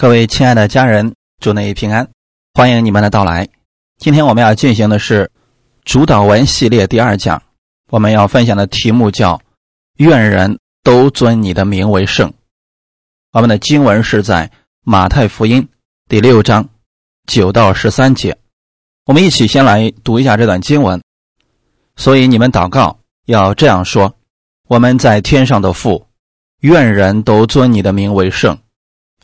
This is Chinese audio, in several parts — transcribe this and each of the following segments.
各位亲爱的家人，祝你平安，欢迎你们的到来。今天我们要进行的是主导文系列第二讲，我们要分享的题目叫“愿人都尊你的名为圣”。我们的经文是在马太福音第六章九到十三节。我们一起先来读一下这段经文。所以你们祷告要这样说：“我们在天上的父，愿人都尊你的名为圣。”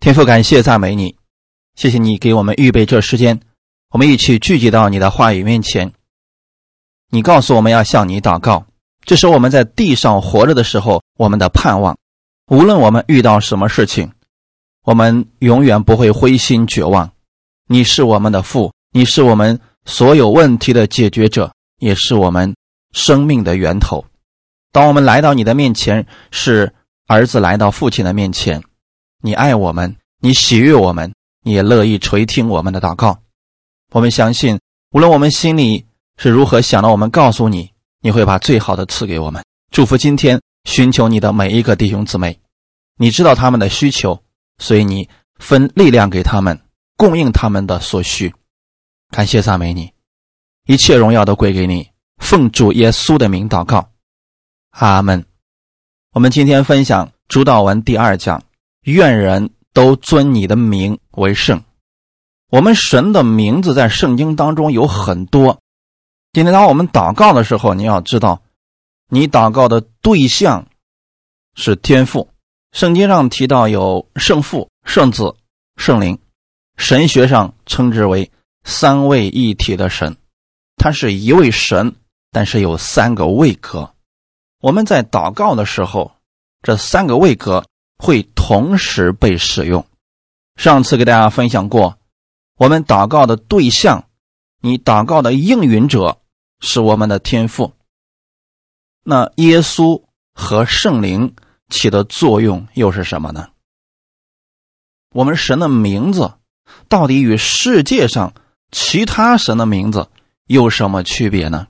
天父，感谢赞美你，谢谢你给我们预备这时间，我们一起聚集到你的话语面前。你告诉我们要向你祷告，这是我们在地上活着的时候我们的盼望。无论我们遇到什么事情，我们永远不会灰心绝望。你是我们的父，你是我们所有问题的解决者，也是我们生命的源头。当我们来到你的面前，是儿子来到父亲的面前。你爱我们，你喜悦我们，你也乐意垂听我们的祷告。我们相信，无论我们心里是如何想的，我们告诉你，你会把最好的赐给我们。祝福今天寻求你的每一个弟兄姊妹，你知道他们的需求，所以你分力量给他们，供应他们的所需。感谢赞美你，一切荣耀都归给你。奉主耶稣的名祷告，阿门。我们今天分享主导文第二讲。愿人都尊你的名为圣。我们神的名字在圣经当中有很多。今天当我们祷告的时候，你要知道，你祷告的对象是天父。圣经上提到有圣父、圣子、圣灵，神学上称之为三位一体的神。他是一位神，但是有三个位格。我们在祷告的时候，这三个位格。会同时被使用。上次给大家分享过，我们祷告的对象，你祷告的应允者是我们的天赋。那耶稣和圣灵起的作用又是什么呢？我们神的名字到底与世界上其他神的名字有什么区别呢？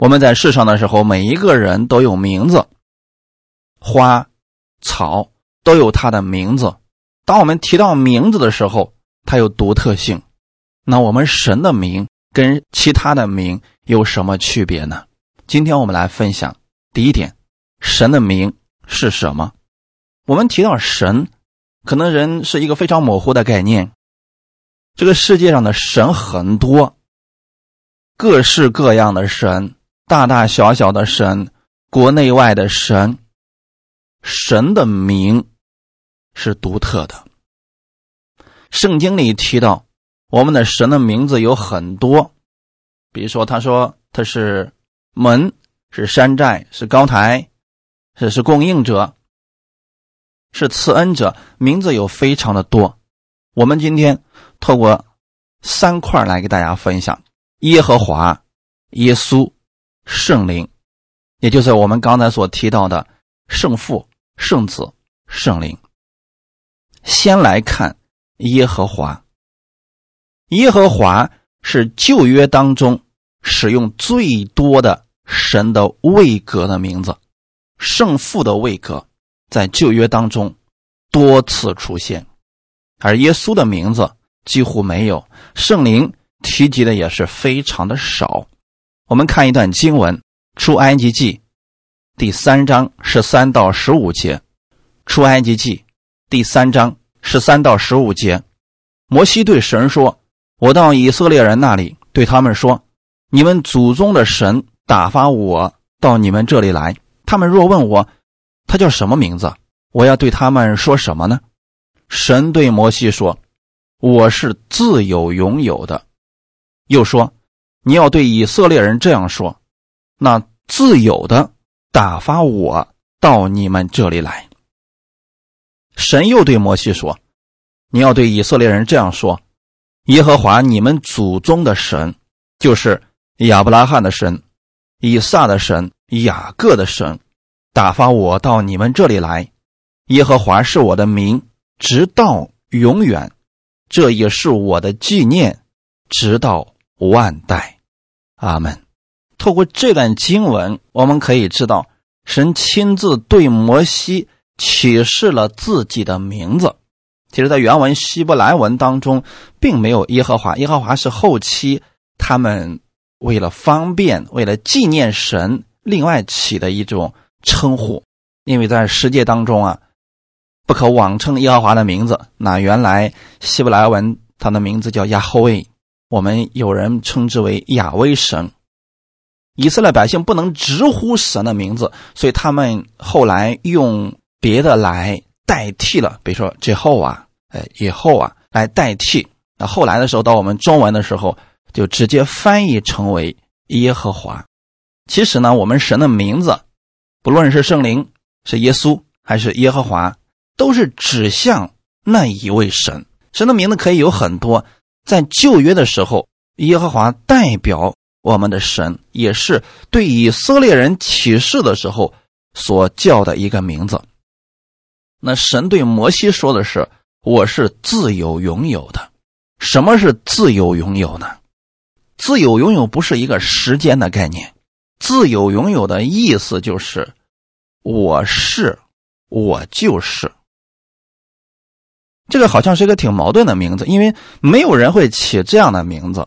我们在世上的时候，每一个人都有名字，花、草。都有他的名字。当我们提到名字的时候，它有独特性。那我们神的名跟其他的名有什么区别呢？今天我们来分享第一点：神的名是什么？我们提到神，可能人是一个非常模糊的概念。这个世界上的神很多，各式各样的神，大大小小的神，国内外的神。神的名。是独特的。圣经里提到，我们的神的名字有很多，比如说，他说他是门，是山寨，是高台，是是供应者，是赐恩者，名字有非常的多。我们今天透过三块来给大家分享：耶和华、耶稣、圣灵，也就是我们刚才所提到的圣父、圣子、圣灵。先来看耶和华。耶和华是旧约当中使用最多的神的位格的名字，圣父的位格在旧约当中多次出现，而耶稣的名字几乎没有，圣灵提及的也是非常的少。我们看一段经文，《出埃及记》第三章十三到十五节，《出埃及记》。第三章十三到十五节，摩西对神说：“我到以色列人那里，对他们说：你们祖宗的神打发我到你们这里来。他们若问我，他叫什么名字？我要对他们说什么呢？”神对摩西说：“我是自有永有的。”又说：“你要对以色列人这样说：那自有的打发我到你们这里来。”神又对摩西说：“你要对以色列人这样说：耶和华你们祖宗的神，就是亚伯拉罕的神、以撒的神、雅各的神，打发我到你们这里来。耶和华是我的名，直到永远，这也是我的纪念，直到万代。阿门。透过这段经文，我们可以知道，神亲自对摩西启示了自己的名字。其实，在原文希伯来文当中，并没有耶和华。耶和华是后期他们为了方便、为了纪念神，另外起的一种称呼。因为在世界当中啊，不可妄称耶和华的名字。那原来希伯来文他的名字叫亚后卫，我们有人称之为亚威神。以色列百姓不能直呼神的名字，所以他们后来用别的来。代替了，比如说之后啊，哎，以后啊，来代替。那后来的时候，到我们中文的时候，就直接翻译成为耶和华。其实呢，我们神的名字，不论是圣灵、是耶稣还是耶和华，都是指向那一位神。神的名字可以有很多，在旧约的时候，耶和华代表我们的神，也是对以色列人启示的时候所叫的一个名字。那神对摩西说的是：“我是自由拥有的。”什么是自由拥有呢？自由拥有不是一个时间的概念，自由拥有的意思就是我是，我就是。这个好像是一个挺矛盾的名字，因为没有人会起这样的名字。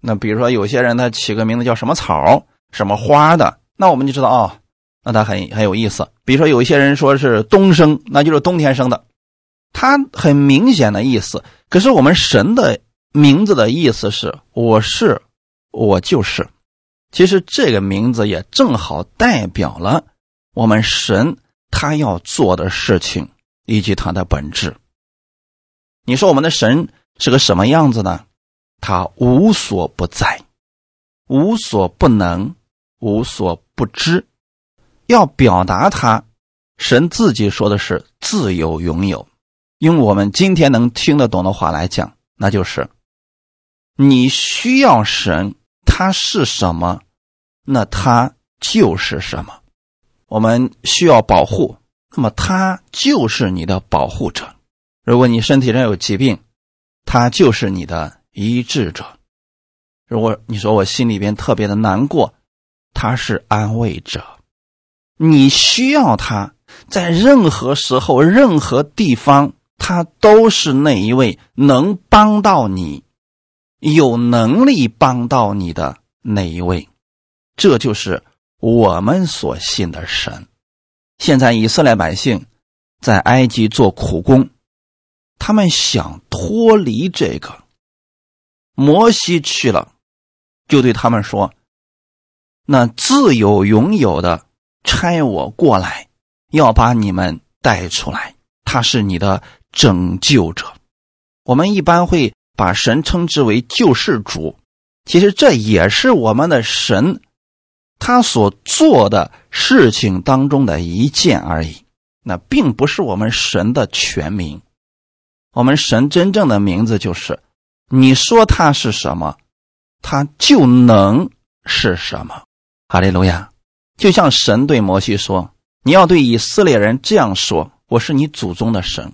那比如说，有些人他起个名字叫什么草、什么花的，那我们就知道哦。那他很很有意思，比如说有一些人说是冬生，那就是冬天生的，他很明显的意思。可是我们神的名字的意思是我是我就是，其实这个名字也正好代表了我们神他要做的事情以及他的本质。你说我们的神是个什么样子呢？他无所不在，无所不能，无所不知。要表达他，神自己说的是自由拥有。用我们今天能听得懂的话来讲，那就是你需要神，他是什么，那他就是什么。我们需要保护，那么他就是你的保护者。如果你身体上有疾病，他就是你的医治者。如果你说我心里边特别的难过，他是安慰者。你需要他，在任何时候、任何地方，他都是那一位能帮到你、有能力帮到你的那一位。这就是我们所信的神。现在以色列百姓在埃及做苦工，他们想脱离这个。摩西去了，就对他们说：“那自有拥有的。”差我过来，要把你们带出来。他是你的拯救者。我们一般会把神称之为救世主，其实这也是我们的神他所做的事情当中的一件而已。那并不是我们神的全名。我们神真正的名字就是：你说他是什么，他就能是什么。哈利路亚。就像神对摩西说：“你要对以色列人这样说：我是你祖宗的神，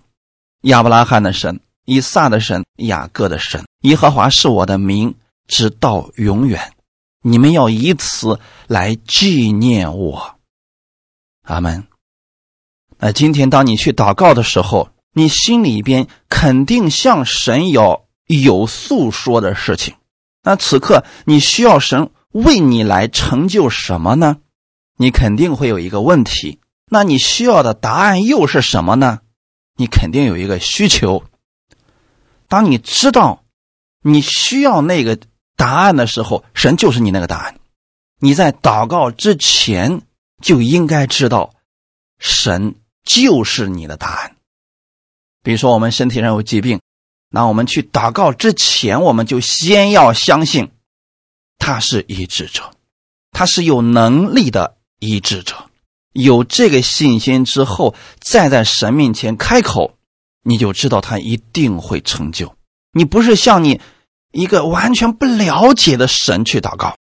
亚伯拉罕的神，以撒的神，雅各的神。耶和华是我的名，直到永远。你们要以此来纪念我。”阿门。那今天当你去祷告的时候，你心里边肯定向神有有诉说的事情。那此刻你需要神为你来成就什么呢？你肯定会有一个问题，那你需要的答案又是什么呢？你肯定有一个需求。当你知道你需要那个答案的时候，神就是你那个答案。你在祷告之前就应该知道，神就是你的答案。比如说，我们身体上有疾病，那我们去祷告之前，我们就先要相信他是医治者，他是有能力的。医治者有这个信心之后，再在神面前开口，你就知道他一定会成就。你不是向你一个完全不了解的神去祷告。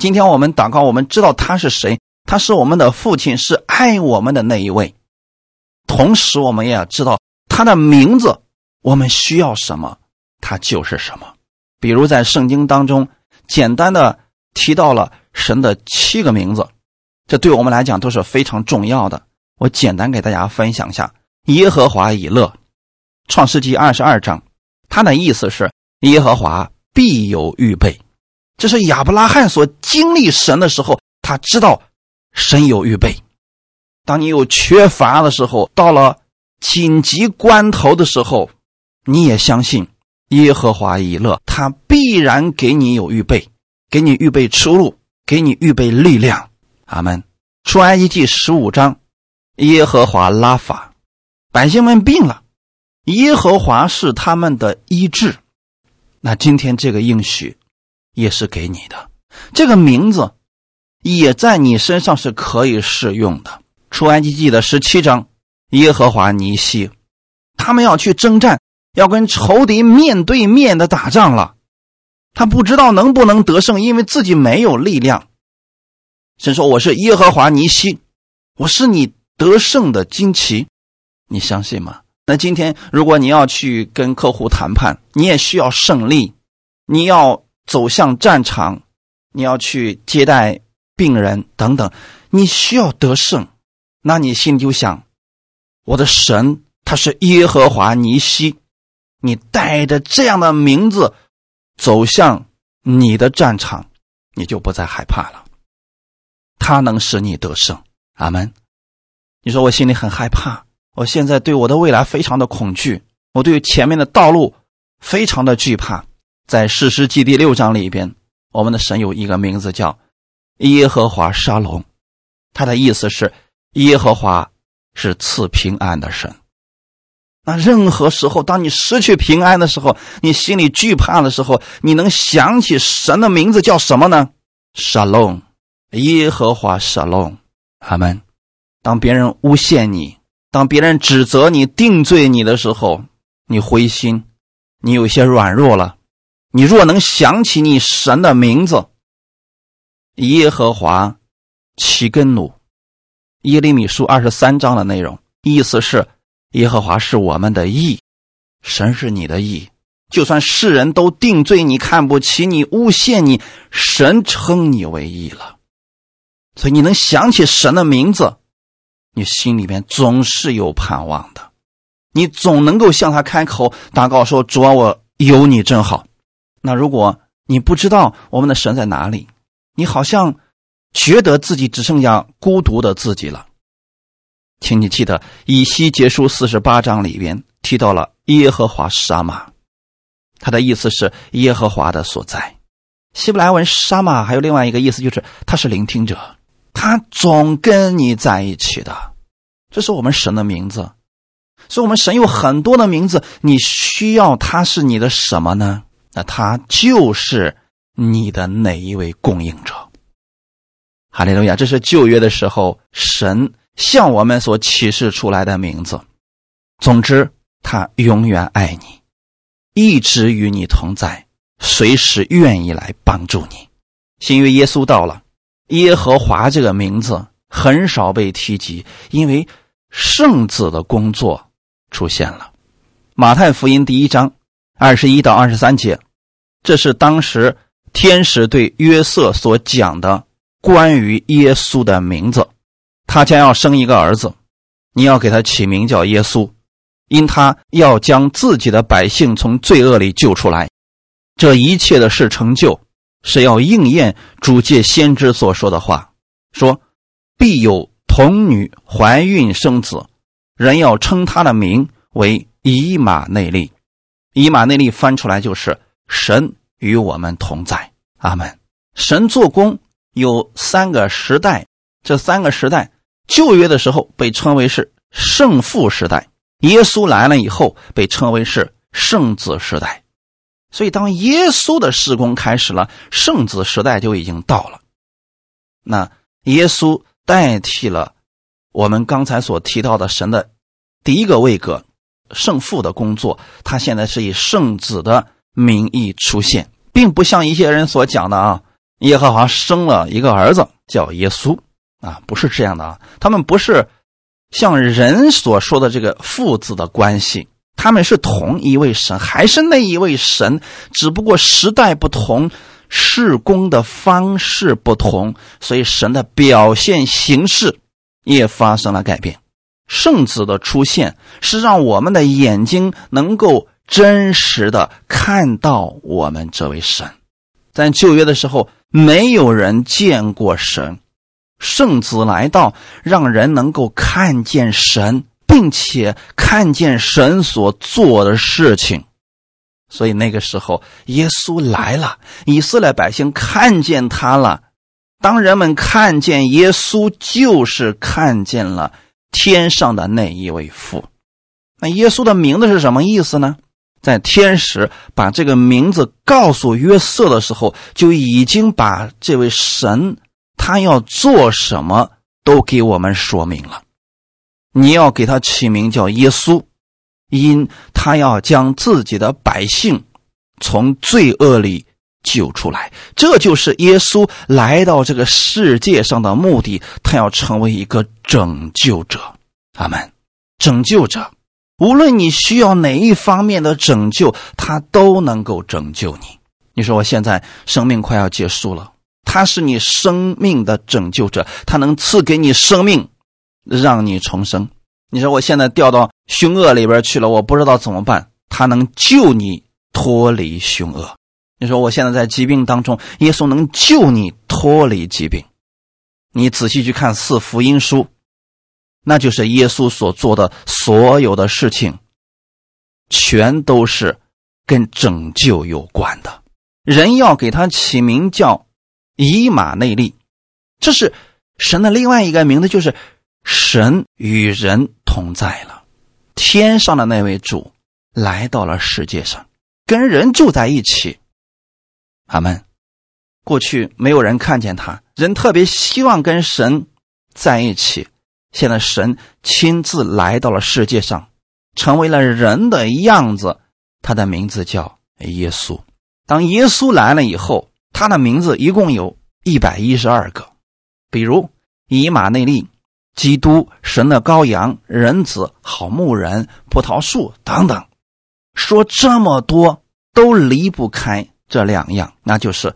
今天我们祷告，我们知道他是谁，他是我们的父亲，是爱我们的那一位。同时，我们也要知道他的名字，我们需要什么，他就是什么。比如在圣经当中，简单的提到了神的七个名字，这对我们来讲都是非常重要的。我简单给大家分享一下：耶和华以勒，创世纪二十二章，他的意思是耶和华必有预备。这是亚伯拉罕所经历神的时候，他知道神有预备。当你有缺乏的时候，到了紧急关头的时候，你也相信耶和华以勒，他必然给你有预备，给你预备出路，给你预备力量。阿门。出埃及记十五章，耶和华拉法，百姓们病了，耶和华是他们的医治。那今天这个应许。也是给你的，这个名字也在你身上是可以适用的。出埃及记的十七章，耶和华尼西，他们要去征战，要跟仇敌面对面的打仗了。他不知道能不能得胜，因为自己没有力量。神说：“我是耶和华尼西，我是你得胜的旌旗。”你相信吗？那今天如果你要去跟客户谈判，你也需要胜利，你要。走向战场，你要去接待病人等等，你需要得胜。那你心里就想，我的神他是耶和华尼西，你带着这样的名字走向你的战场，你就不再害怕了。他能使你得胜，阿门。你说我心里很害怕，我现在对我的未来非常的恐惧，我对于前面的道路非常的惧怕。在史诗记第六章里边，我们的神有一个名字叫耶和华沙龙，他的意思是耶和华是赐平安的神。那任何时候，当你失去平安的时候，你心里惧怕的时候，你能想起神的名字叫什么呢？沙龙，耶和华沙龙，阿门。当别人诬陷你，当别人指责你、定罪你的时候，你灰心，你有些软弱了。你若能想起你神的名字，耶和华齐根努，耶利米书二十三章的内容，意思是耶和华是我们的义，神是你的义。就算世人都定罪你、看不起你、诬陷你，神称你为义了。所以你能想起神的名字，你心里面总是有盼望的，你总能够向他开口祷告说：“主啊，我有你真好。”那如果你不知道我们的神在哪里，你好像觉得自己只剩下孤独的自己了，请你记得以西结书四十八章里边提到了耶和华沙玛，他的意思是耶和华的所在。希伯来文沙玛还有另外一个意思，就是他是聆听者，他总跟你在一起的。这是我们神的名字，所以我们神有很多的名字，你需要他是你的什么呢？那他就是你的哪一位供应者？哈利路亚！这是旧约的时候神向我们所启示出来的名字。总之，他永远爱你，一直与你同在，随时愿意来帮助你。新约耶稣到了，耶和华这个名字很少被提及，因为圣子的工作出现了。马太福音第一章。二十一到二十三节，这是当时天使对约瑟所讲的关于耶稣的名字。他将要生一个儿子，你要给他起名叫耶稣，因他要将自己的百姓从罪恶里救出来。这一切的事成就，是要应验主借先知所说的话，说必有童女怀孕生子，人要称他的名为以马内利。以马内利翻出来就是神与我们同在，阿门。神做工有三个时代，这三个时代，旧约的时候被称为是圣父时代，耶稣来了以后被称为是圣子时代。所以当耶稣的施工开始了，圣子时代就已经到了。那耶稣代替了我们刚才所提到的神的第一个位格。圣父的工作，他现在是以圣子的名义出现，并不像一些人所讲的啊，耶和华生了一个儿子叫耶稣啊，不是这样的啊，他们不是像人所说的这个父子的关系，他们是同一位神，还是那一位神，只不过时代不同，事工的方式不同，所以神的表现形式也发生了改变。圣子的出现是让我们的眼睛能够真实的看到我们这位神。在旧约的时候，没有人见过神，圣子来到，让人能够看见神，并且看见神所做的事情。所以那个时候，耶稣来了，以色列百姓看见他了。当人们看见耶稣，就是看见了。天上的那一位父，那耶稣的名字是什么意思呢？在天使把这个名字告诉约瑟的时候，就已经把这位神他要做什么都给我们说明了。你要给他起名叫耶稣，因他要将自己的百姓从罪恶里救出来。这就是耶稣来到这个世界上的目的，他要成为一个。拯救者，阿门！拯救者，无论你需要哪一方面的拯救，他都能够拯救你。你说我现在生命快要结束了，他是你生命的拯救者，他能赐给你生命，让你重生。你说我现在掉到凶恶里边去了，我不知道怎么办，他能救你脱离凶恶。你说我现在在疾病当中，耶稣能救你脱离疾病。你仔细去看四福音书。那就是耶稣所做的所有的事情，全都是跟拯救有关的。人要给他起名叫以马内利，这是神的另外一个名字，就是神与人同在了。天上的那位主来到了世界上，跟人住在一起。阿门。过去没有人看见他，人特别希望跟神在一起。现在神亲自来到了世界上，成为了人的样子。他的名字叫耶稣。当耶稣来了以后，他的名字一共有一百一十二个，比如以马内利、基督、神的羔羊、人子、好牧人、葡萄树等等。说这么多都离不开这两样，那就是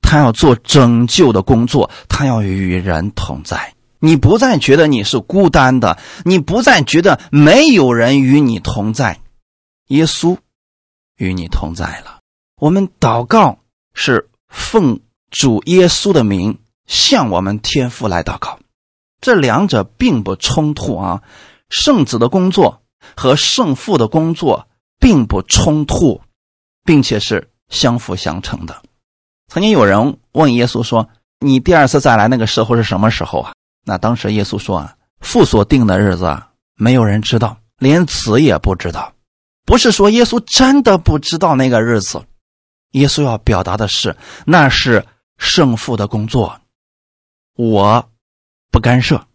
他要做拯救的工作，他要与人同在。你不再觉得你是孤单的，你不再觉得没有人与你同在，耶稣与你同在了。我们祷告是奉主耶稣的名向我们天父来祷告，这两者并不冲突啊。圣子的工作和圣父的工作并不冲突，并且是相辅相成的。曾经有人问耶稣说：“你第二次再来那个时候是什么时候啊？”那当时耶稣说啊，父所定的日子啊，没有人知道，连子也不知道。不是说耶稣真的不知道那个日子，耶稣要表达的是，那是圣父的工作，我不干涉。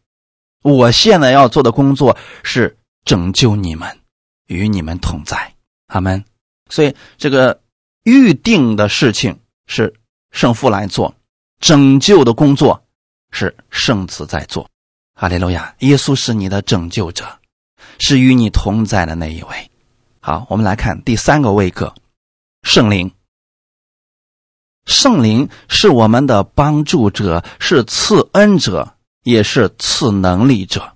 我现在要做的工作是拯救你们，与你们同在。阿门。所以这个预定的事情是圣父来做，拯救的工作。是圣子在做，哈利路亚！耶稣是你的拯救者，是与你同在的那一位。好，我们来看第三个位格，圣灵。圣灵是我们的帮助者，是赐恩者，也是赐能力者。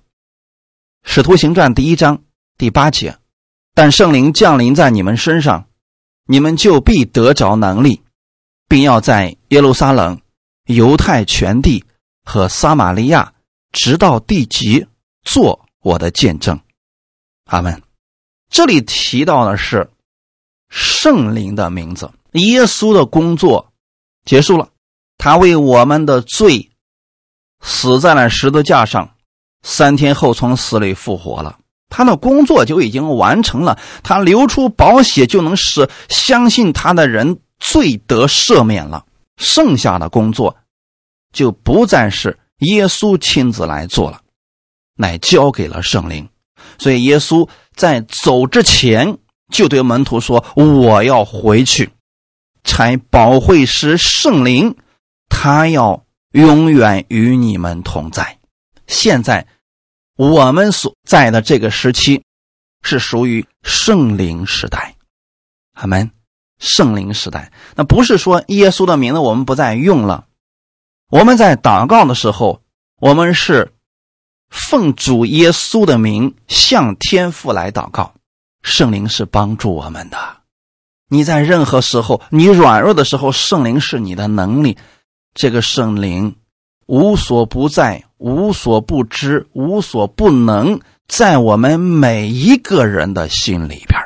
使徒行传第一章第八节，但圣灵降临在你们身上，你们就必得着能力，并要在耶路撒冷、犹太全地。和撒玛利亚，直到地极，做我的见证。阿门。这里提到的是圣灵的名字。耶稣的工作结束了，他为我们的罪死在了十字架上，三天后从死里复活了。他的工作就已经完成了，他流出宝血就能使相信他的人罪得赦免了。剩下的工作。就不再是耶稣亲自来做了，乃交给了圣灵。所以耶稣在走之前就对门徒说：“我要回去，差保惠师圣灵，他要永远与你们同在。”现在我们所在的这个时期是属于圣灵时代，阿门。圣灵时代，那不是说耶稣的名字我们不再用了。我们在祷告的时候，我们是奉主耶稣的名向天父来祷告。圣灵是帮助我们的。你在任何时候，你软弱的时候，圣灵是你的能力。这个圣灵无所不在、无所不知、无所不能，在我们每一个人的心里边。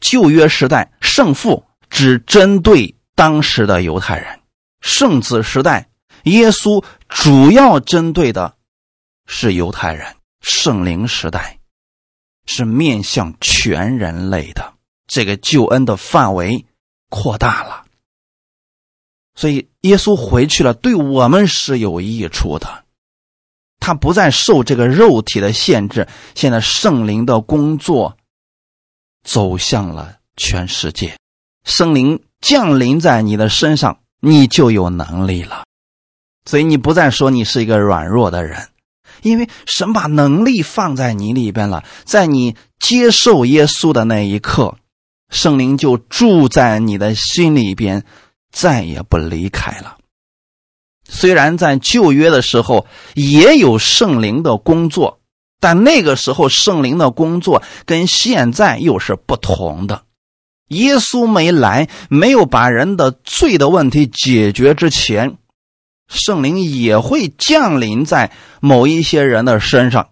旧约时代，圣父只针对当时的犹太人；圣子时代，耶稣主要针对的是犹太人；圣灵时代是面向全人类的。这个救恩的范围扩大了，所以耶稣回去了，对我们是有益处的。他不再受这个肉体的限制，现在圣灵的工作。走向了全世界，圣灵降临在你的身上，你就有能力了。所以你不再说你是一个软弱的人，因为神把能力放在你里边了。在你接受耶稣的那一刻，圣灵就住在你的心里边，再也不离开了。虽然在旧约的时候也有圣灵的工作。但那个时候，圣灵的工作跟现在又是不同的。耶稣没来，没有把人的罪的问题解决之前，圣灵也会降临在某一些人的身上。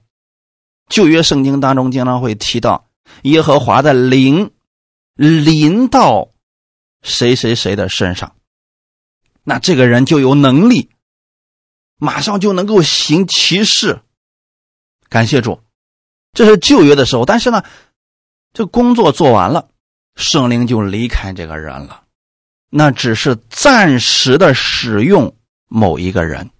旧约圣经当中经常会提到耶和华的灵临到谁谁谁的身上，那这个人就有能力，马上就能够行其事。感谢主，这是旧约的时候，但是呢，这工作做完了，圣灵就离开这个人了，那只是暂时的使用某一个人。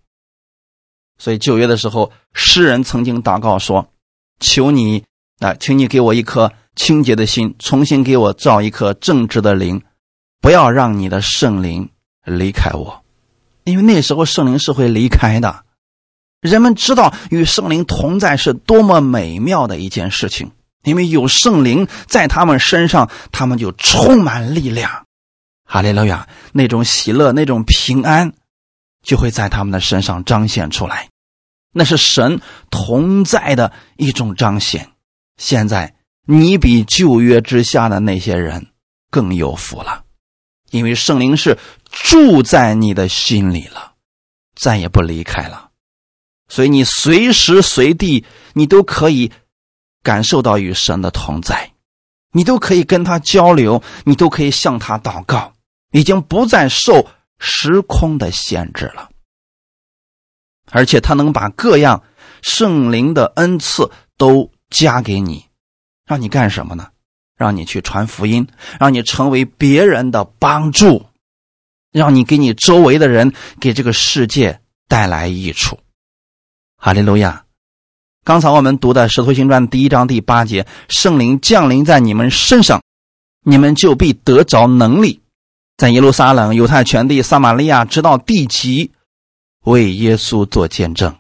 所以旧约的时候，诗人曾经祷告说：“求你啊，请你给我一颗清洁的心，重新给我造一颗正直的灵，不要让你的圣灵离开我，因为那时候圣灵是会离开的。”人们知道与圣灵同在是多么美妙的一件事情，因为有圣灵在他们身上，他们就充满力量。哈利路亚，那种喜乐、那种平安，就会在他们的身上彰显出来。那是神同在的一种彰显。现在你比旧约之下的那些人更有福了，因为圣灵是住在你的心里了，再也不离开了。所以你随时随地，你都可以感受到与神的同在，你都可以跟他交流，你都可以向他祷告，已经不再受时空的限制了。而且他能把各样圣灵的恩赐都加给你，让你干什么呢？让你去传福音，让你成为别人的帮助，让你给你周围的人，给这个世界带来益处。哈利路亚！刚才我们读的《使徒行传》第一章第八节，圣灵降临在你们身上，你们就必得着能力，在耶路撒冷、犹太全地、撒玛利亚，直到地极，为耶稣做见证。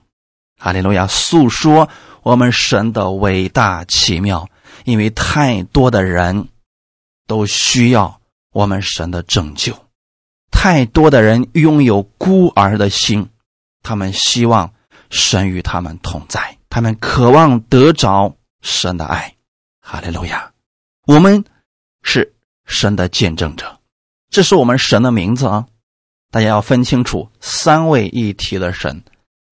哈利路亚！诉说我们神的伟大奇妙，因为太多的人都需要我们神的拯救，太多的人拥有孤儿的心，他们希望。神与他们同在，他们渴望得着神的爱。哈利路亚！我们是神的见证者，这是我们神的名字啊！大家要分清楚三位一体的神：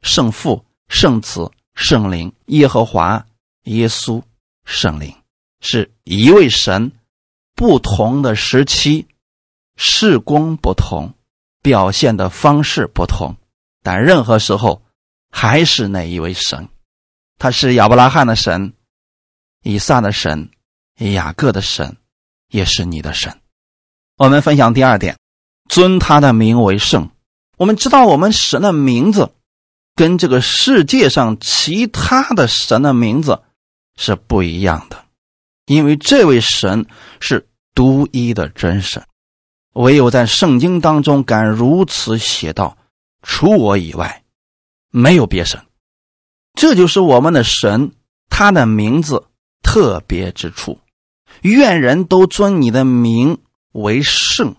圣父、圣子、圣灵。耶和华、耶稣、圣灵是一位神，不同的时期，事工不同，表现的方式不同，但任何时候。还是那一位神，他是亚伯拉罕的神，以撒的神，雅各的神，也是你的神。我们分享第二点，尊他的名为圣。我们知道，我们神的名字跟这个世界上其他的神的名字是不一样的，因为这位神是独一的真神，唯有在圣经当中敢如此写道：“除我以外，没有别神。”这就是我们的神，他的名字特别之处。愿人都尊你的名为圣。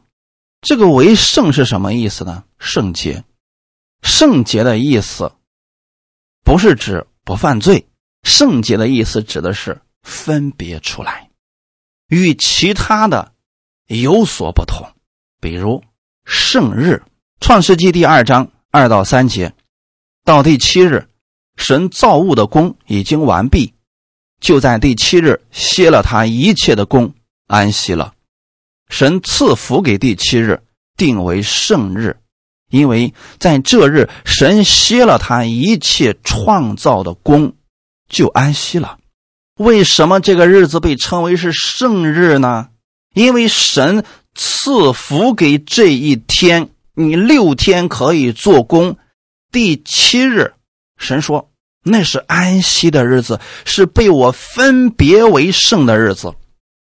这个“为圣”是什么意思呢？圣洁，圣洁的意思不是指不犯罪，圣洁的意思指的是分别出来，与其他的有所不同。比如圣日，《创世纪》第二章二到三节，到第七日。神造物的功已经完毕，就在第七日歇了他一切的功，安息了。神赐福给第七日，定为圣日，因为在这日神歇了他一切创造的功，就安息了。为什么这个日子被称为是圣日呢？因为神赐福给这一天，你六天可以做工，第七日。神说：“那是安息的日子，是被我分别为圣的日子，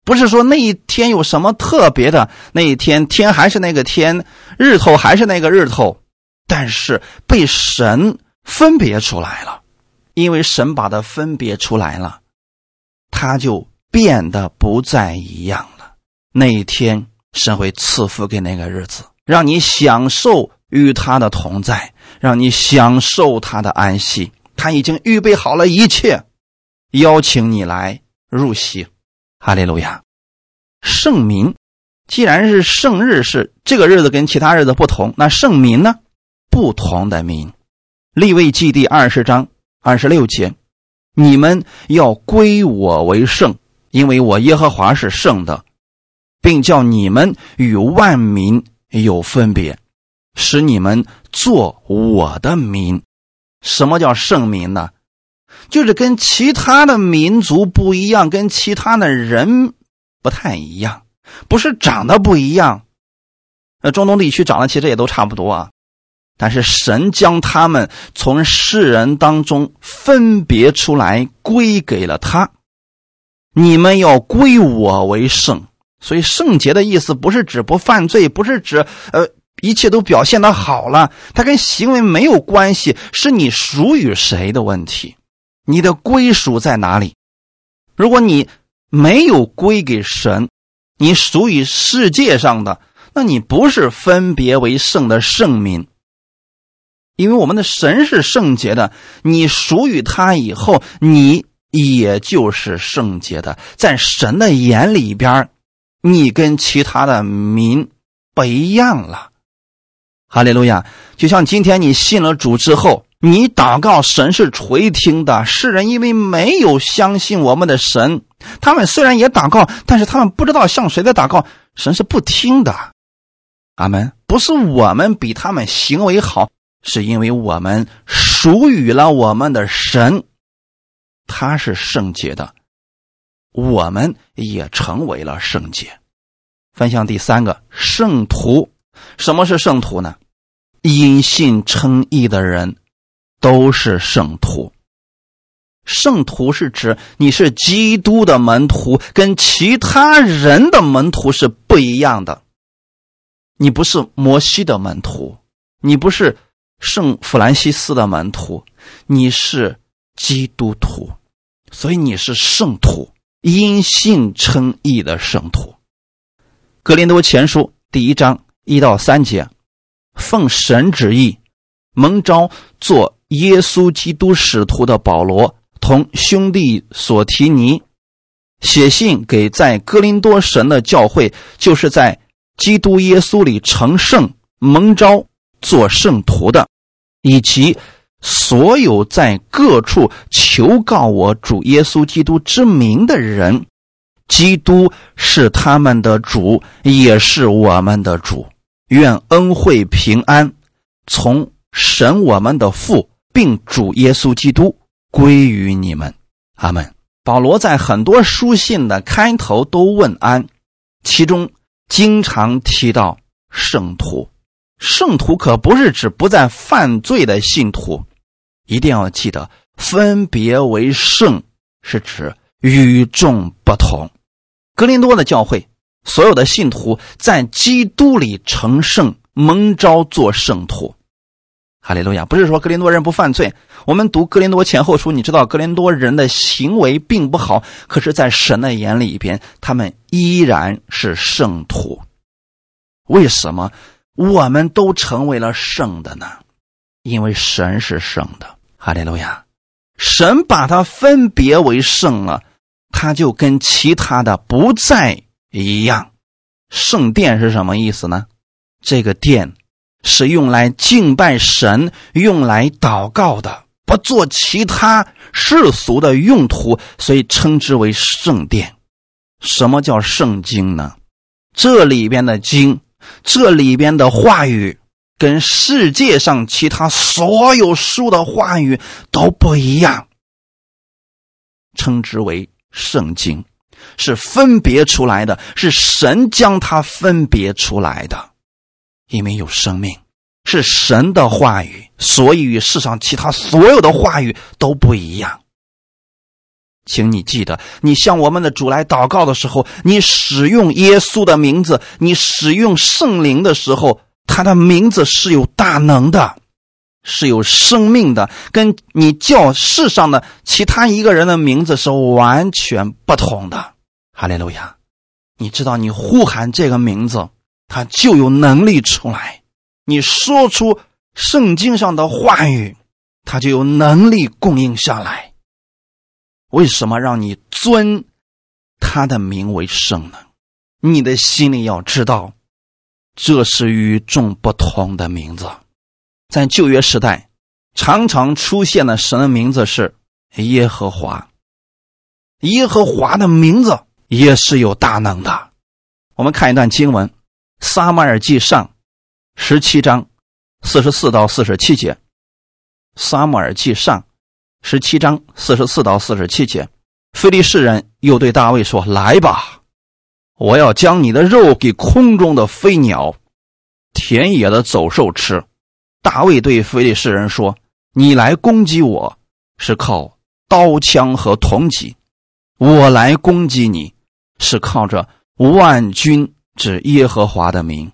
不是说那一天有什么特别的。那一天天还是那个天，日头还是那个日头，但是被神分别出来了，因为神把它分别出来了，他就变得不再一样了。那一天，神会赐福给那个日子，让你享受与他的同在。”让你享受他的安息，他已经预备好了一切，邀请你来入席。哈利路亚！圣民，既然是圣日，是这个日子跟其他日子不同，那圣民呢？不同的民。立位记第二十章二十六节：你们要归我为圣，因为我耶和华是圣的，并叫你们与万民有分别。使你们做我的民，什么叫圣民呢？就是跟其他的民族不一样，跟其他的人不太一样，不是长得不一样。那中东地区长得其实也都差不多啊，但是神将他们从世人当中分别出来，归给了他。你们要归我为圣，所以圣洁的意思不是指不犯罪，不是指呃。一切都表现的好了，它跟行为没有关系，是你属于谁的问题，你的归属在哪里？如果你没有归给神，你属于世界上的，那你不是分别为圣的圣民。因为我们的神是圣洁的，你属于他以后，你也就是圣洁的，在神的眼里边，你跟其他的民不一样了。哈利路亚！就像今天你信了主之后，你祷告，神是垂听的。世人因为没有相信我们的神，他们虽然也祷告，但是他们不知道向谁在祷告，神是不听的。阿门！不是我们比他们行为好，是因为我们属于了我们的神，他是圣洁的，我们也成为了圣洁。分享第三个圣徒，什么是圣徒呢？因信称义的人都是圣徒。圣徒是指你是基督的门徒，跟其他人的门徒是不一样的。你不是摩西的门徒，你不是圣弗兰西斯的门徒，你是基督徒，所以你是圣徒，因信称义的圣徒。格林多前书第一章一到三节。奉神旨意，蒙召做耶稣基督使徒的保罗，同兄弟所提尼，写信给在哥林多神的教会，就是在基督耶稣里成圣、蒙召做圣徒的，以及所有在各处求告我主耶稣基督之名的人，基督是他们的主，也是我们的主。愿恩惠平安从神我们的父，并主耶稣基督归于你们，阿门。保罗在很多书信的开头都问安，其中经常提到圣徒。圣徒可不是指不再犯罪的信徒，一定要记得，分别为圣是指与众不同。格林多的教会，所有的信徒在基督里成圣，蒙召做圣徒。哈利路亚！不是说格林多人不犯罪。我们读格林多前后书，你知道格林多人的行为并不好，可是，在神的眼里边，他们依然是圣徒。为什么我们都成为了圣的呢？因为神是圣的。哈利路亚！神把他分别为圣了，他就跟其他的不再一样。圣殿是什么意思呢？这个殿。是用来敬拜神、用来祷告的，不做其他世俗的用途，所以称之为圣殿。什么叫圣经呢？这里边的经，这里边的话语，跟世界上其他所有书的话语都不一样，称之为圣经，是分别出来的，是神将它分别出来的。因为有生命，是神的话语，所以与世上其他所有的话语都不一样。请你记得，你向我们的主来祷告的时候，你使用耶稣的名字，你使用圣灵的时候，他的名字是有大能的，是有生命的，跟你叫世上的其他一个人的名字是完全不同的。哈利路亚！你知道，你呼喊这个名字。他就有能力出来，你说出圣经上的话语，他就有能力供应下来。为什么让你尊他的名为圣呢？你的心里要知道，这是与众不同的名字。在旧约时代，常常出现的神的名字是耶和华。耶和华的名字也是有大能的。我们看一段经文。撒马尔记上，十七章四十四到四十七节。撒马尔记上，十七章四十四到四十七节。菲利士人又对大卫说：“来吧，我要将你的肉给空中的飞鸟、田野的走兽吃。”大卫对菲利士人说：“你来攻击我是靠刀枪和铜戟，我来攻击你是靠着万军。”之耶和华的名，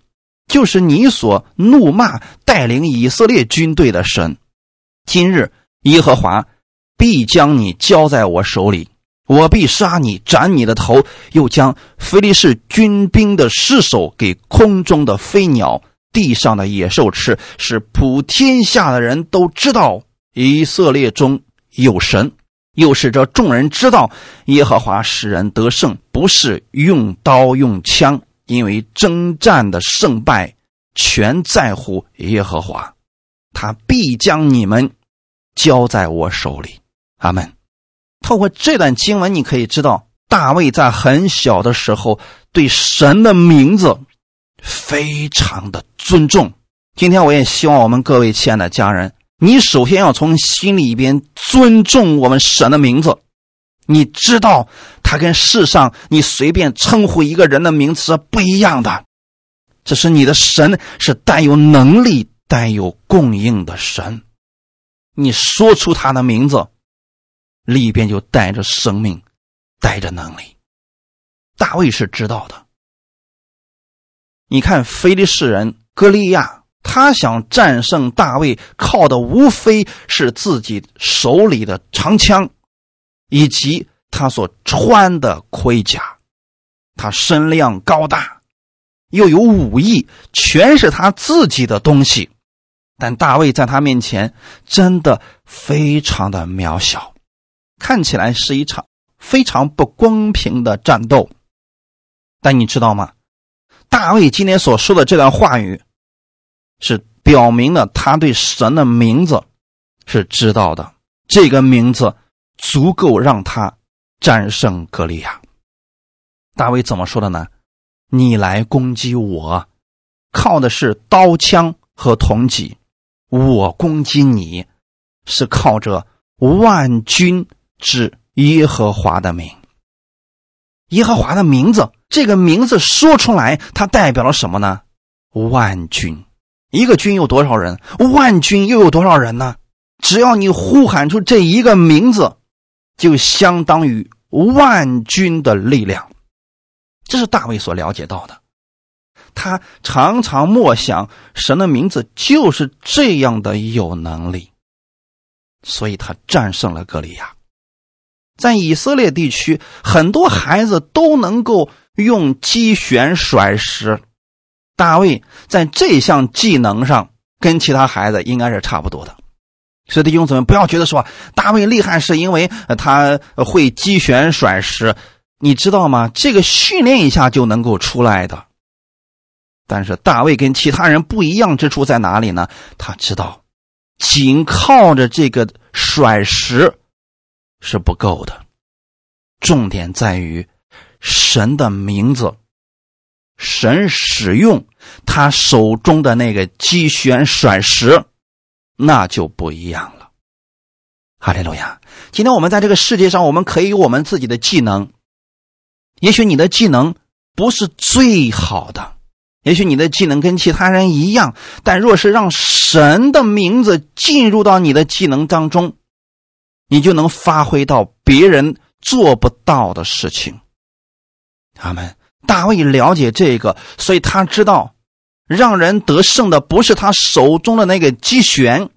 就是你所怒骂带领以色列军队的神。今日耶和华必将你交在我手里，我必杀你，斩你的头，又将菲利士军兵的尸首给空中的飞鸟、地上的野兽吃，使普天下的人都知道以色列中有神，又使这众人知道耶和华使人得胜，不是用刀用枪。因为征战的胜败全在乎耶和华，他必将你们交在我手里。阿门。透过这段经文，你可以知道大卫在很小的时候对神的名字非常的尊重。今天我也希望我们各位亲爱的家人，你首先要从心里边尊重我们神的名字。你知道，他跟世上你随便称呼一个人的名字不一样的。这是你的神，是带有能力、带有供应的神。你说出他的名字，里边就带着生命，带着能力。大卫是知道的。你看，非利士人歌利亚，他想战胜大卫，靠的无非是自己手里的长枪。以及他所穿的盔甲，他身量高大，又有武艺，全是他自己的东西。但大卫在他面前真的非常的渺小，看起来是一场非常不公平的战斗。但你知道吗？大卫今天所说的这段话语，是表明了他对神的名字是知道的。这个名字。足够让他战胜格利亚。大卫怎么说的呢？你来攻击我，靠的是刀枪和铜戟；我攻击你，是靠着万军指耶和华的名。耶和华的名字，这个名字说出来，它代表了什么呢？万军，一个军有多少人？万军又有多少人呢？只要你呼喊出这一个名字。就相当于万军的力量。这是大卫所了解到的。他常常默想，神的名字就是这样的有能力，所以他战胜了歌利亚。在以色列地区，很多孩子都能够用击旋甩石。大卫在这项技能上跟其他孩子应该是差不多的。所以弟兄姊妹，不要觉得说大卫厉害是因为他会击旋甩石，你知道吗？这个训练一下就能够出来的。但是大卫跟其他人不一样之处在哪里呢？他知道，仅靠着这个甩石。是不够的，重点在于神的名字，神使用他手中的那个机旋甩石，那就不一样了。哈利路亚！今天我们在这个世界上，我们可以有我们自己的技能，也许你的技能不是最好的，也许你的技能跟其他人一样，但若是让神的名字进入到你的技能当中。你就能发挥到别人做不到的事情。他们大卫了解这个，所以他知道，让人得胜的不是他手中的那个机旋，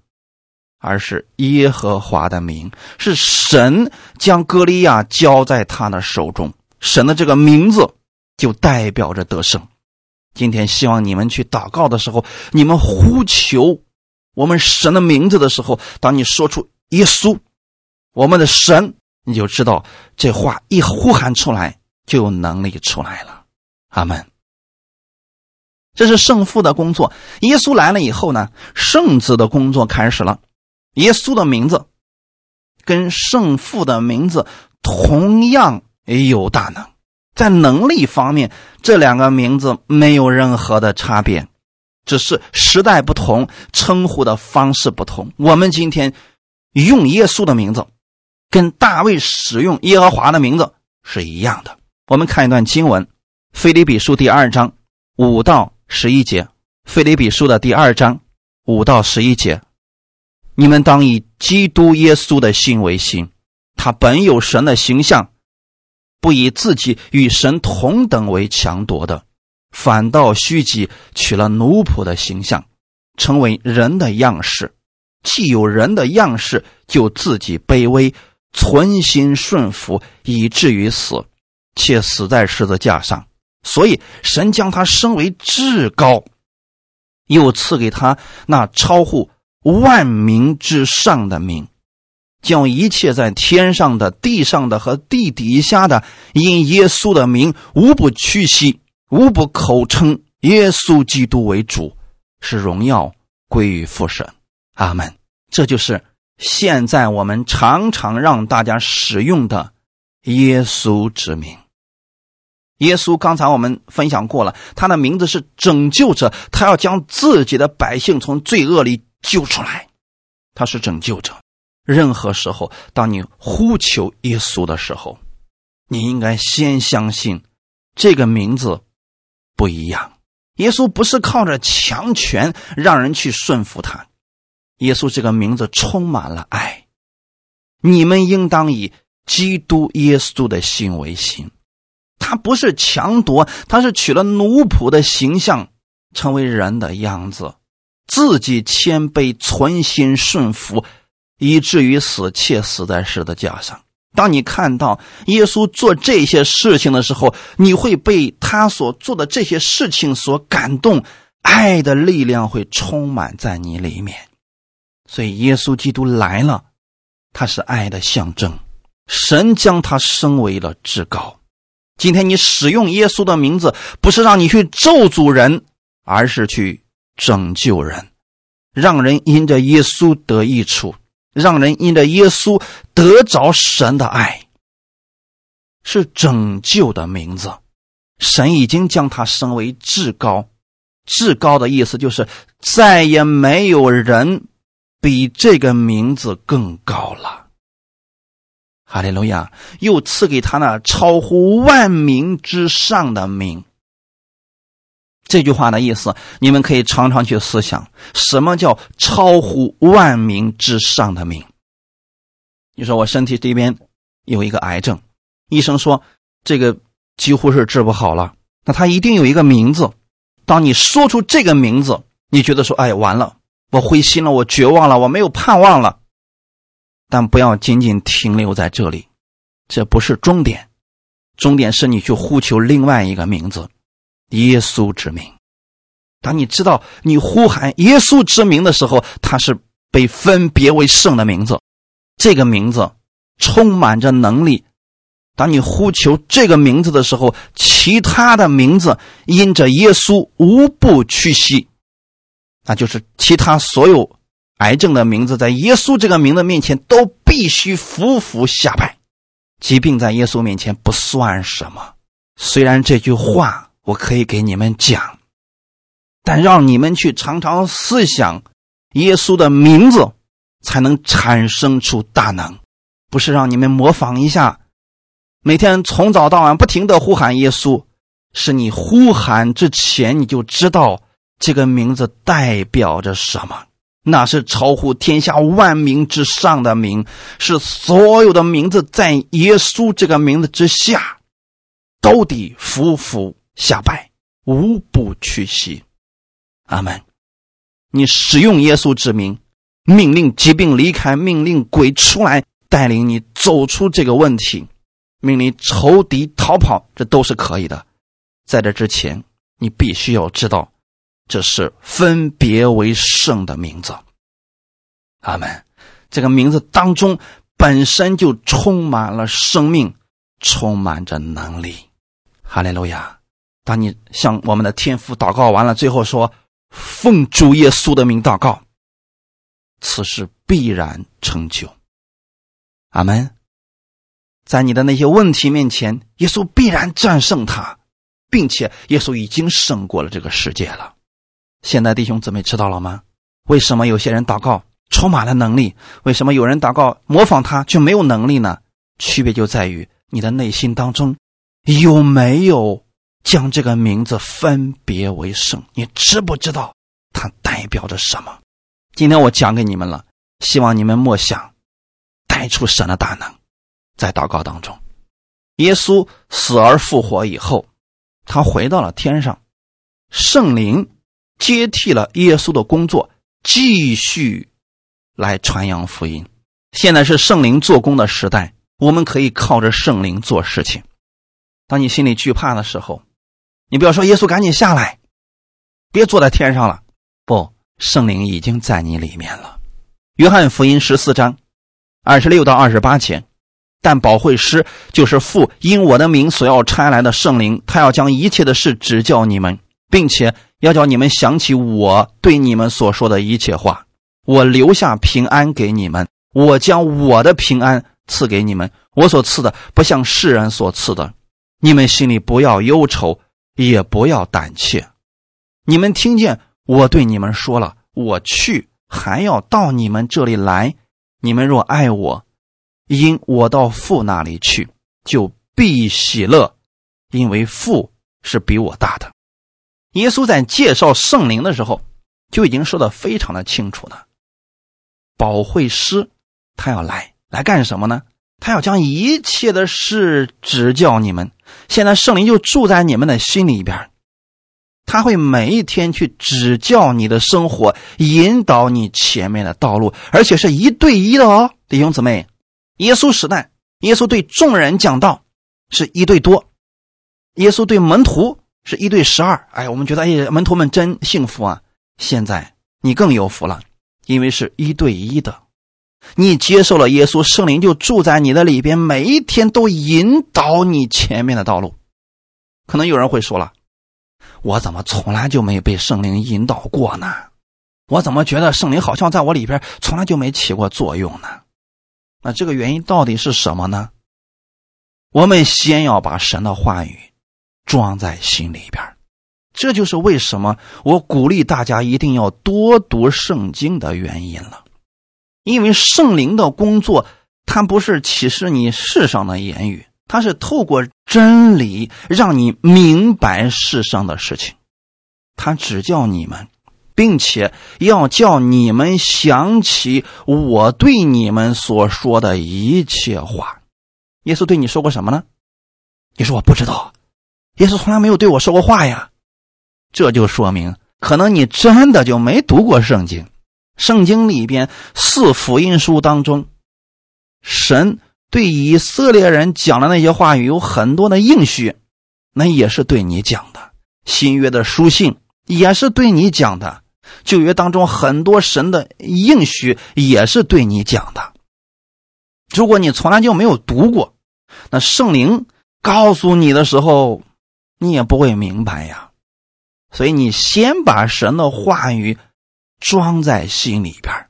而是耶和华的名，是神将歌利亚交在他的手中。神的这个名字就代表着得胜。今天希望你们去祷告的时候，你们呼求我们神的名字的时候，当你说出耶稣。我们的神，你就知道这话一呼喊出来，就有能力出来了。阿门。这是圣父的工作。耶稣来了以后呢，圣子的工作开始了。耶稣的名字跟圣父的名字同样有大能，在能力方面，这两个名字没有任何的差别，只是时代不同，称呼的方式不同。我们今天用耶稣的名字。跟大卫使用耶和华的名字是一样的。我们看一段经文，《腓立比书》第二章五到十一节，《腓立比书》的第二章五到十一节，你们当以基督耶稣的心为心，他本有神的形象，不以自己与神同等为强夺的，反倒虚己，取了奴仆的形象，成为人的样式。既有人的样式，就自己卑微。存心顺服，以至于死，且死在十字架上。所以神将他升为至高，又赐给他那超乎万民之上的名，叫一切在天上的、地上的和地底下的，因耶稣的名，无不屈膝，无不口称耶稣基督为主，使荣耀归于父神。阿门。这就是。现在我们常常让大家使用的耶稣之名，耶稣刚才我们分享过了，他的名字是拯救者，他要将自己的百姓从罪恶里救出来，他是拯救者。任何时候，当你呼求耶稣的时候，你应该先相信这个名字不一样。耶稣不是靠着强权让人去顺服他。耶稣这个名字充满了爱，你们应当以基督耶稣的心为心。他不是强夺，他是取了奴仆的形象，成为人的样子，自己谦卑，存心顺服，以至于死，且死在十字架上。当你看到耶稣做这些事情的时候，你会被他所做的这些事情所感动，爱的力量会充满在你里面。所以，耶稣基督来了，他是爱的象征。神将他升为了至高。今天你使用耶稣的名字，不是让你去咒诅人，而是去拯救人，让人因着耶稣得益处，让人因着耶稣得着神的爱，是拯救的名字。神已经将他升为至高。至高的意思就是再也没有人。比这个名字更高了，哈利路亚！又赐给他那超乎万名之上的名。这句话的意思，你们可以常常去思想：什么叫超乎万名之上的名？你说我身体这边有一个癌症，医生说这个几乎是治不好了，那他一定有一个名字。当你说出这个名字，你觉得说：“哎，完了，我灰心了，我绝望了，我没有盼望了。”但不要仅仅停留在这里，这不是终点，终点是你去呼求另外一个名字——耶稣之名。当你知道你呼喊耶稣之名的时候，他是被分别为圣的名字，这个名字充满着能力。当你呼求这个名字的时候，其他的名字因着耶稣无不屈膝，那就是其他所有癌症的名字在耶稣这个名字面前都必须服服下拜。疾病在耶稣面前不算什么。虽然这句话我可以给你们讲，但让你们去常常思想耶稣的名字，才能产生出大能，不是让你们模仿一下。每天从早到晚不停的呼喊耶稣，是你呼喊之前你就知道这个名字代表着什么？那是超乎天下万名之上的名，是所有的名字在耶稣这个名字之下，都得服服下拜，无不屈膝。阿门。你使用耶稣之名，命令疾病离开，命令鬼出来，带领你走出这个问题。命令仇敌逃跑，这都是可以的。在这之前，你必须要知道，这是分别为圣的名字。阿门。这个名字当中本身就充满了生命，充满着能力。哈利路亚！当你向我们的天父祷告完了，最后说：“奉主耶稣的名祷告，此事必然成就。”阿门。在你的那些问题面前，耶稣必然战胜他，并且耶稣已经胜过了这个世界了。现在弟兄姊妹知道了吗？为什么有些人祷告充满了能力？为什么有人祷告模仿他却没有能力呢？区别就在于你的内心当中有没有将这个名字分别为圣？你知不知道它代表着什么？今天我讲给你们了，希望你们默想，带出神的大能。在祷告当中，耶稣死而复活以后，他回到了天上，圣灵接替了耶稣的工作，继续来传扬福音。现在是圣灵做工的时代，我们可以靠着圣灵做事情。当你心里惧怕的时候，你不要说耶稣赶紧下来，别坐在天上了。不，圣灵已经在你里面了。约翰福音十四章二十六到二十八节。但保惠师就是父因我的名所要差来的圣灵，他要将一切的事指教你们，并且要叫你们想起我对你们所说的一切话。我留下平安给你们，我将我的平安赐给你们。我所赐的不像世人所赐的，你们心里不要忧愁，也不要胆怯。你们听见我对你们说了，我去还要到你们这里来。你们若爱我。因我到父那里去，就必喜乐，因为父是比我大的。耶稣在介绍圣灵的时候，就已经说的非常的清楚了。保惠师他要来，来干什么呢？他要将一切的事指教你们。现在圣灵就住在你们的心里边，他会每一天去指教你的生活，引导你前面的道路，而且是一对一的哦，弟兄姊妹。耶稣时代，耶稣对众人讲道是一对多，耶稣对门徒是一对十二。哎，我们觉得哎，门徒们真幸福啊！现在你更有福了，因为是一对一的，你接受了耶稣，圣灵就住在你的里边，每一天都引导你前面的道路。可能有人会说了，我怎么从来就没被圣灵引导过呢？我怎么觉得圣灵好像在我里边从来就没起过作用呢？那这个原因到底是什么呢？我们先要把神的话语装在心里边，这就是为什么我鼓励大家一定要多读圣经的原因了。因为圣灵的工作，它不是启示你世上的言语，它是透过真理让你明白世上的事情，他指教你们。并且要叫你们想起我对你们所说的一切话。耶稣对你说过什么呢？你说我不知道，耶稣从来没有对我说过话呀。这就说明，可能你真的就没读过圣经。圣经里边四福音书当中，神对以色列人讲的那些话语有很多的应许，那也是对你讲的。新约的书信也是对你讲的，旧约当中很多神的应许也是对你讲的。如果你从来就没有读过，那圣灵告诉你的时候，你也不会明白呀。所以你先把神的话语装在心里边，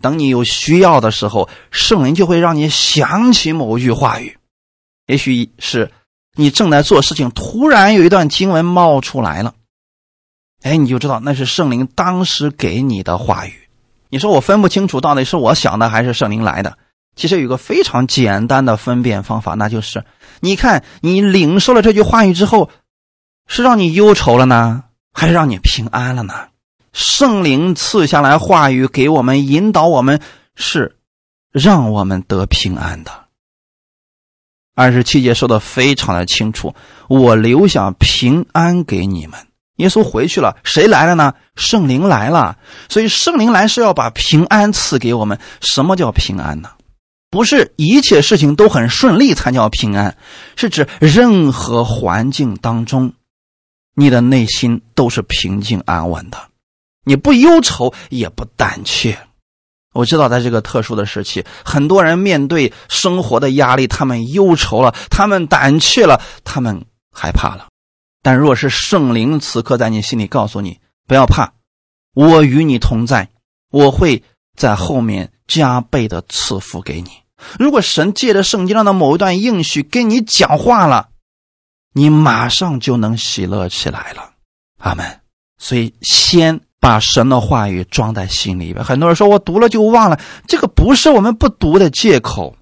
等你有需要的时候，圣灵就会让你想起某句话语。也许是你正在做事情，突然有一段经文冒出来了，哎，你就知道那是圣灵当时给你的话语。你说我分不清楚到底是我想的还是圣灵来的？其实有个非常简单的分辨方法，那就是你看你领受了这句话语之后。是让你忧愁了呢，还是让你平安了呢？圣灵赐下来话语给我们，引导我们，是让我们得平安的。二十七节说的非常的清楚，我留下平安给你们。耶稣回去了，谁来了呢？圣灵来了。所以圣灵来是要把平安赐给我们。什么叫平安呢？不是一切事情都很顺利才叫平安，是指任何环境当中。你的内心都是平静安稳的，你不忧愁也不胆怯。我知道，在这个特殊的时期，很多人面对生活的压力，他们忧愁了，他们胆怯了，他们害怕了。但若是圣灵此刻在你心里告诉你不要怕，我与你同在，我会在后面加倍的赐福给你。如果神借着圣经上的某一段应许跟你讲话了。你马上就能喜乐起来了，阿门。所以先把神的话语装在心里边。很多人说我读了就忘了，这个不是我们不读的借口。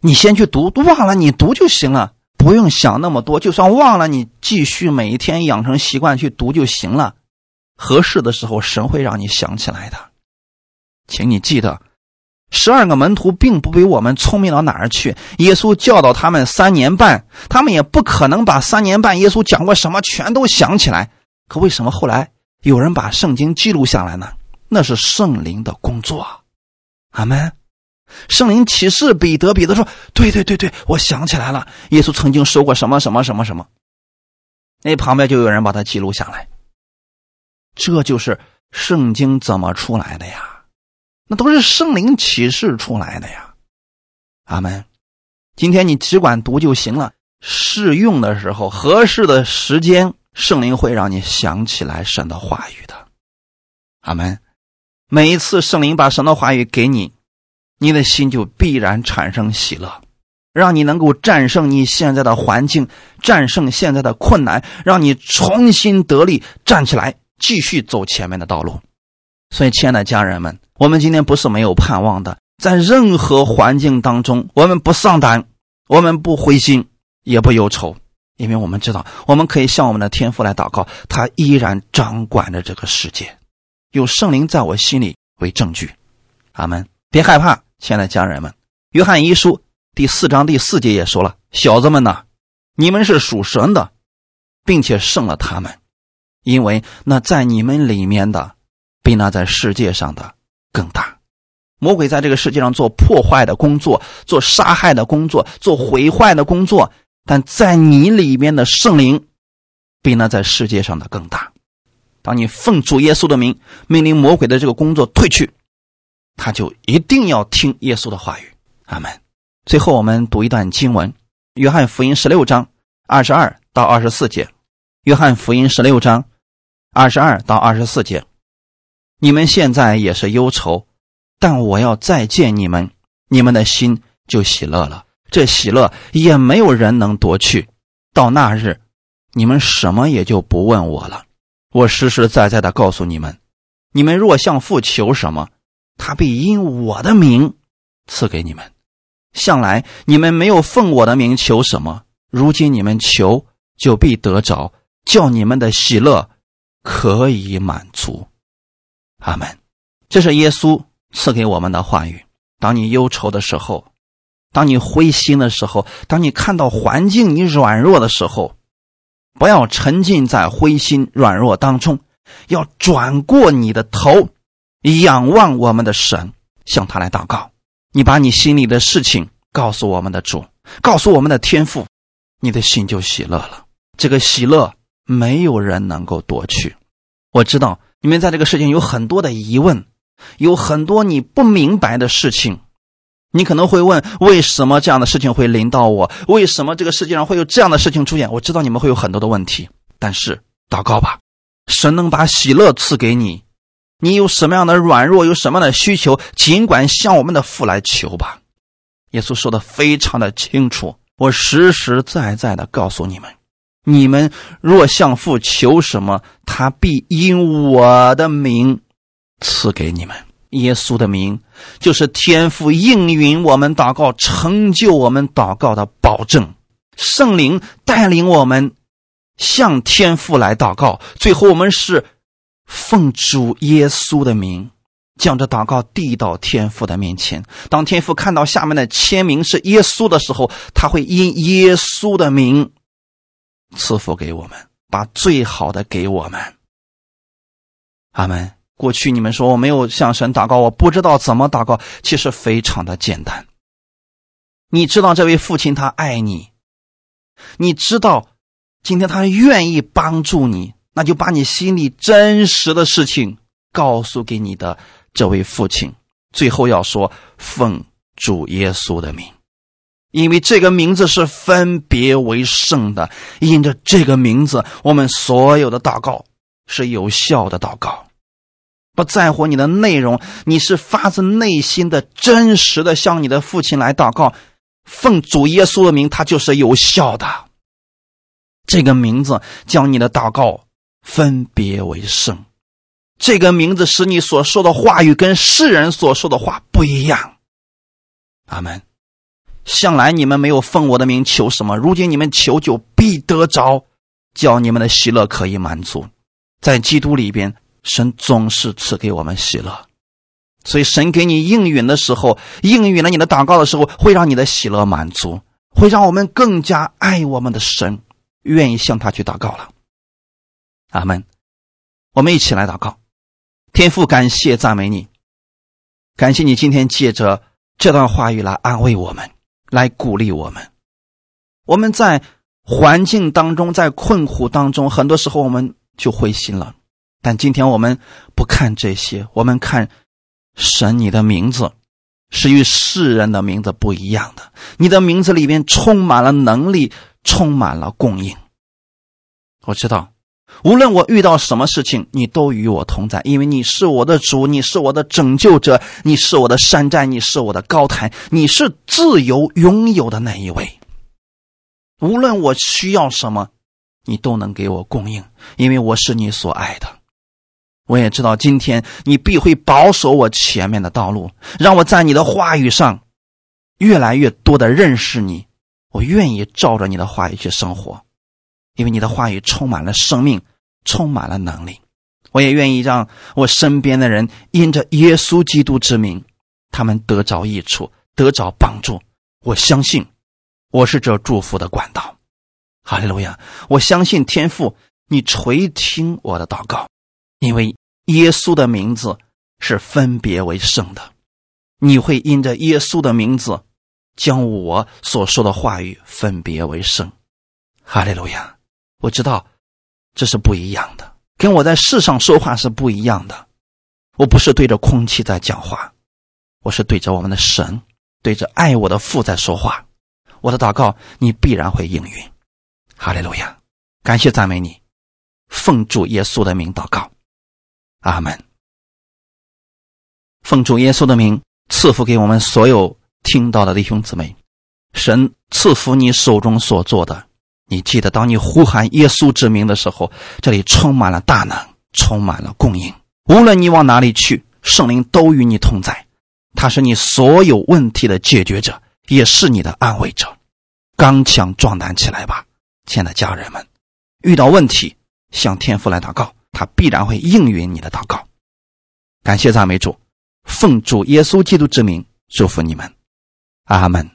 你先去读，读忘了你读就行了，不用想那么多。就算忘了，你继续每一天养成习惯去读就行了。合适的时候，神会让你想起来的。请你记得。十二个门徒并不比我们聪明到哪儿去。耶稣教导他们三年半，他们也不可能把三年半耶稣讲过什么全都想起来。可为什么后来有人把圣经记录下来呢？那是圣灵的工作。阿门。圣灵启示彼得，彼得说：“对对对对，我想起来了，耶稣曾经说过什么什么什么什么。”那旁边就有人把它记录下来。这就是圣经怎么出来的呀？那都是圣灵启示出来的呀，阿门。今天你只管读就行了。适用的时候，合适的时间，圣灵会让你想起来神的话语的，阿门。每一次圣灵把神的话语给你，你的心就必然产生喜乐，让你能够战胜你现在的环境，战胜现在的困难，让你重新得力，站起来，继续走前面的道路。所以，亲爱的家人们。我们今天不是没有盼望的，在任何环境当中，我们不丧胆，我们不灰心，也不忧愁，因为我们知道，我们可以向我们的天父来祷告，他依然掌管着这个世界，有圣灵在我心里为证据。阿门！别害怕，亲爱的家人们，约翰一书第四章第四节也说了：“小子们呐，你们是属神的，并且胜了他们，因为那在你们里面的，比那在世界上的。”更大，魔鬼在这个世界上做破坏的工作，做杀害的工作，做毁坏的工作。但在你里面的圣灵，比那在世界上的更大。当你奉主耶稣的名命令魔鬼的这个工作退去，他就一定要听耶稣的话语。阿门。最后，我们读一段经文：约翰福音十六章二十二到二十四节。约翰福音十六章二十二到二十四节。你们现在也是忧愁，但我要再见你们，你们的心就喜乐了。这喜乐也没有人能夺去。到那日，你们什么也就不问我了。我实实在在的告诉你们：你们若向父求什么，他必因我的名赐给你们。向来你们没有奉我的名求什么，如今你们求，就必得着，叫你们的喜乐可以满足。阿门，这是耶稣赐给我们的话语。当你忧愁的时候，当你灰心的时候，当你看到环境你软弱的时候，不要沉浸在灰心软弱当中，要转过你的头，仰望我们的神，向他来祷告。你把你心里的事情告诉我们的主，告诉我们的天父，你的心就喜乐了。这个喜乐没有人能够夺去。我知道你们在这个事情有很多的疑问，有很多你不明白的事情。你可能会问：为什么这样的事情会临到我？为什么这个世界上会有这样的事情出现？我知道你们会有很多的问题，但是祷告吧，神能把喜乐赐给你。你有什么样的软弱，有什么样的需求，尽管向我们的父来求吧。耶稣说的非常的清楚，我实实在在的告诉你们：你们若向父求什么，他必因我的名赐给你们。耶稣的名就是天父应允我们祷告、成就我们祷告的保证。圣灵带领我们向天父来祷告，最后我们是奉主耶稣的名，将这祷告递到天父的面前。当天父看到下面的签名是耶稣的时候，他会因耶稣的名赐福给我们，把最好的给我们。阿门。过去你们说我没有向神祷告，我不知道怎么祷告。其实非常的简单。你知道这位父亲他爱你，你知道今天他愿意帮助你，那就把你心里真实的事情告诉给你的这位父亲。最后要说奉主耶稣的名，因为这个名字是分别为圣的，因着这个名字，我们所有的祷告是有效的祷告。不在乎你的内容，你是发自内心的真实的向你的父亲来祷告，奉主耶稣的名，他就是有效的。这个名字将你的祷告分别为圣，这个名字使你所说的话语跟世人所说的话不一样。阿门。向来你们没有奉我的名求什么，如今你们求就必得着，叫你们的喜乐可以满足，在基督里边。神总是赐给我们喜乐，所以神给你应允的时候，应允了你的祷告的时候，会让你的喜乐满足，会让我们更加爱我们的神，愿意向他去祷告了。阿门。我们一起来祷告，天父，感谢赞美你，感谢你今天借着这段话语来安慰我们，来鼓励我们。我们在环境当中，在困苦当中，很多时候我们就灰心了。但今天我们不看这些，我们看神，你的名字是与世人的名字不一样的。你的名字里面充满了能力，充满了供应。我知道，无论我遇到什么事情，你都与我同在，因为你是我的主，你是我的拯救者，你是我的山寨，你是我的高台，你是自由拥有的那一位。无论我需要什么，你都能给我供应，因为我是你所爱的。我也知道，今天你必会保守我前面的道路，让我在你的话语上越来越多的认识你。我愿意照着你的话语去生活，因为你的话语充满了生命，充满了能力。我也愿意让我身边的人因着耶稣基督之名，他们得着益处，得着帮助。我相信，我是这祝福的管道。哈利路亚！我相信天父，你垂听我的祷告。因为耶稣的名字是分别为圣的，你会因着耶稣的名字，将我所说的话语分别为圣。哈利路亚！我知道这是不一样的，跟我在世上说话是不一样的。我不是对着空气在讲话，我是对着我们的神，对着爱我的父在说话。我的祷告你必然会应允。哈利路亚！感谢赞美你，奉主耶稣的名祷告。阿门。奉主耶稣的名赐福给我们所有听到的弟兄姊妹，神赐福你手中所做的。你记得，当你呼喊耶稣之名的时候，这里充满了大能，充满了供应。无论你往哪里去，圣灵都与你同在。他是你所有问题的解决者，也是你的安慰者。刚强壮胆起来吧，亲爱的家人们！遇到问题，向天父来祷告。他必然会应允你的祷告，感谢赞美主，奉主耶稣基督之名祝福你们，阿门。